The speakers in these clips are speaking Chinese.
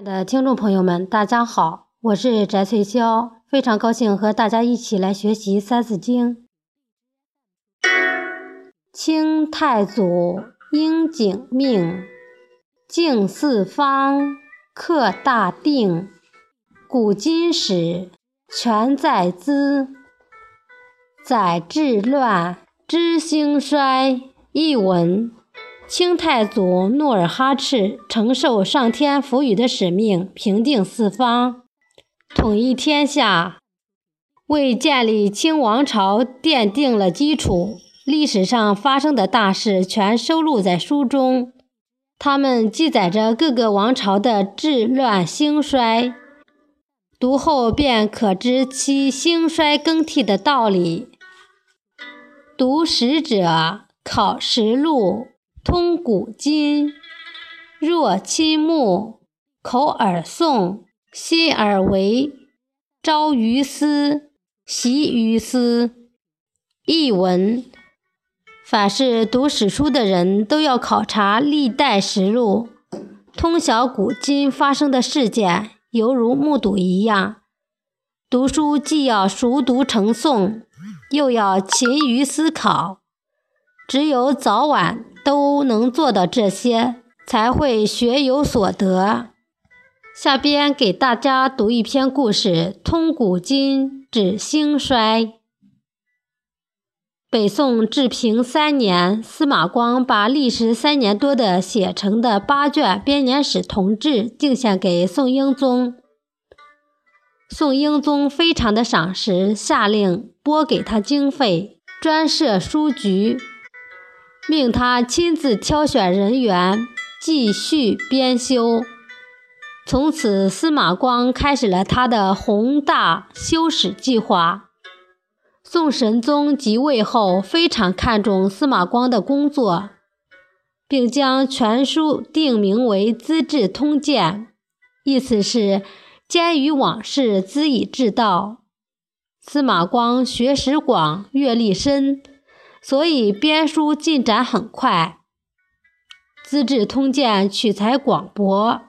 的听众朋友们，大家好，我是翟翠霄，非常高兴和大家一起来学习《三字经》。清太祖应景命，敬四方，克大定，古今史全在兹。载治乱，知兴衰。译文。清太祖努尔哈赤承受上天赋予的使命，平定四方，统一天下，为建立清王朝奠定了基础。历史上发生的大事全收录在书中，他们记载着各个王朝的治乱兴衰，读后便可知其兴衰更替的道理。读史者考实录。通古今，若亲目；口耳诵，心耳为。朝于斯，夕于斯。译文：凡是读史书的人都要考察历代实录，通晓古今发生的事件，犹如目睹一样。读书既要熟读成诵，又要勤于思考。只有早晚。都能做到这些，才会学有所得。下边给大家读一篇故事：通古今，指兴衰。北宋治平三年，司马光把历时三年多的写成的八卷编年史同志敬献给宋英宗。宋英宗非常的赏识，下令拨给他经费，专设书局。命他亲自挑选人员，继续编修。从此，司马光开始了他的宏大修史计划。宋神宗即位后，非常看重司马光的工作，并将全书定名为《资治通鉴》，意思是兼于往事，资以治道。司马光学识广，阅历深。所以编书进展很快，《资治通鉴》取材广博，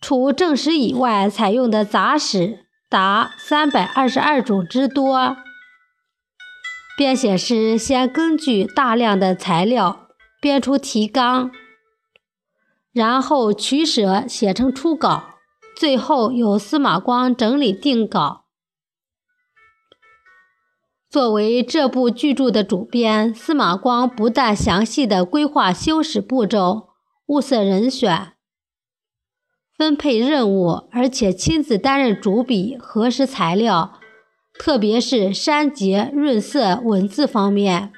除正史以外，采用的杂史达三百二十二种之多。编写时先根据大量的材料编出提纲，然后取舍写成初稿，最后由司马光整理定稿。作为这部巨著的主编，司马光不但详细的规划修史步骤、物色人选、分配任务，而且亲自担任主笔、核实材料，特别是删节、润色、文字方面，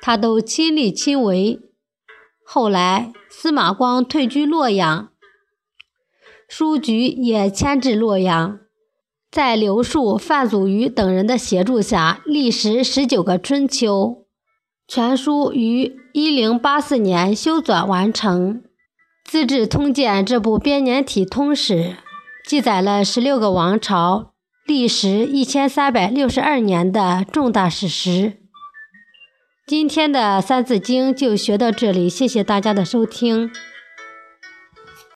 他都亲力亲为。后来，司马光退居洛阳，书局也迁至洛阳。在刘树、范祖禹等人的协助下，历时十九个春秋，全书于一零八四年修纂完成。《资治通鉴》这部编年体通史，记载了十六个王朝历时一千三百六十二年的重大史实。今天的《三字经》就学到这里，谢谢大家的收听。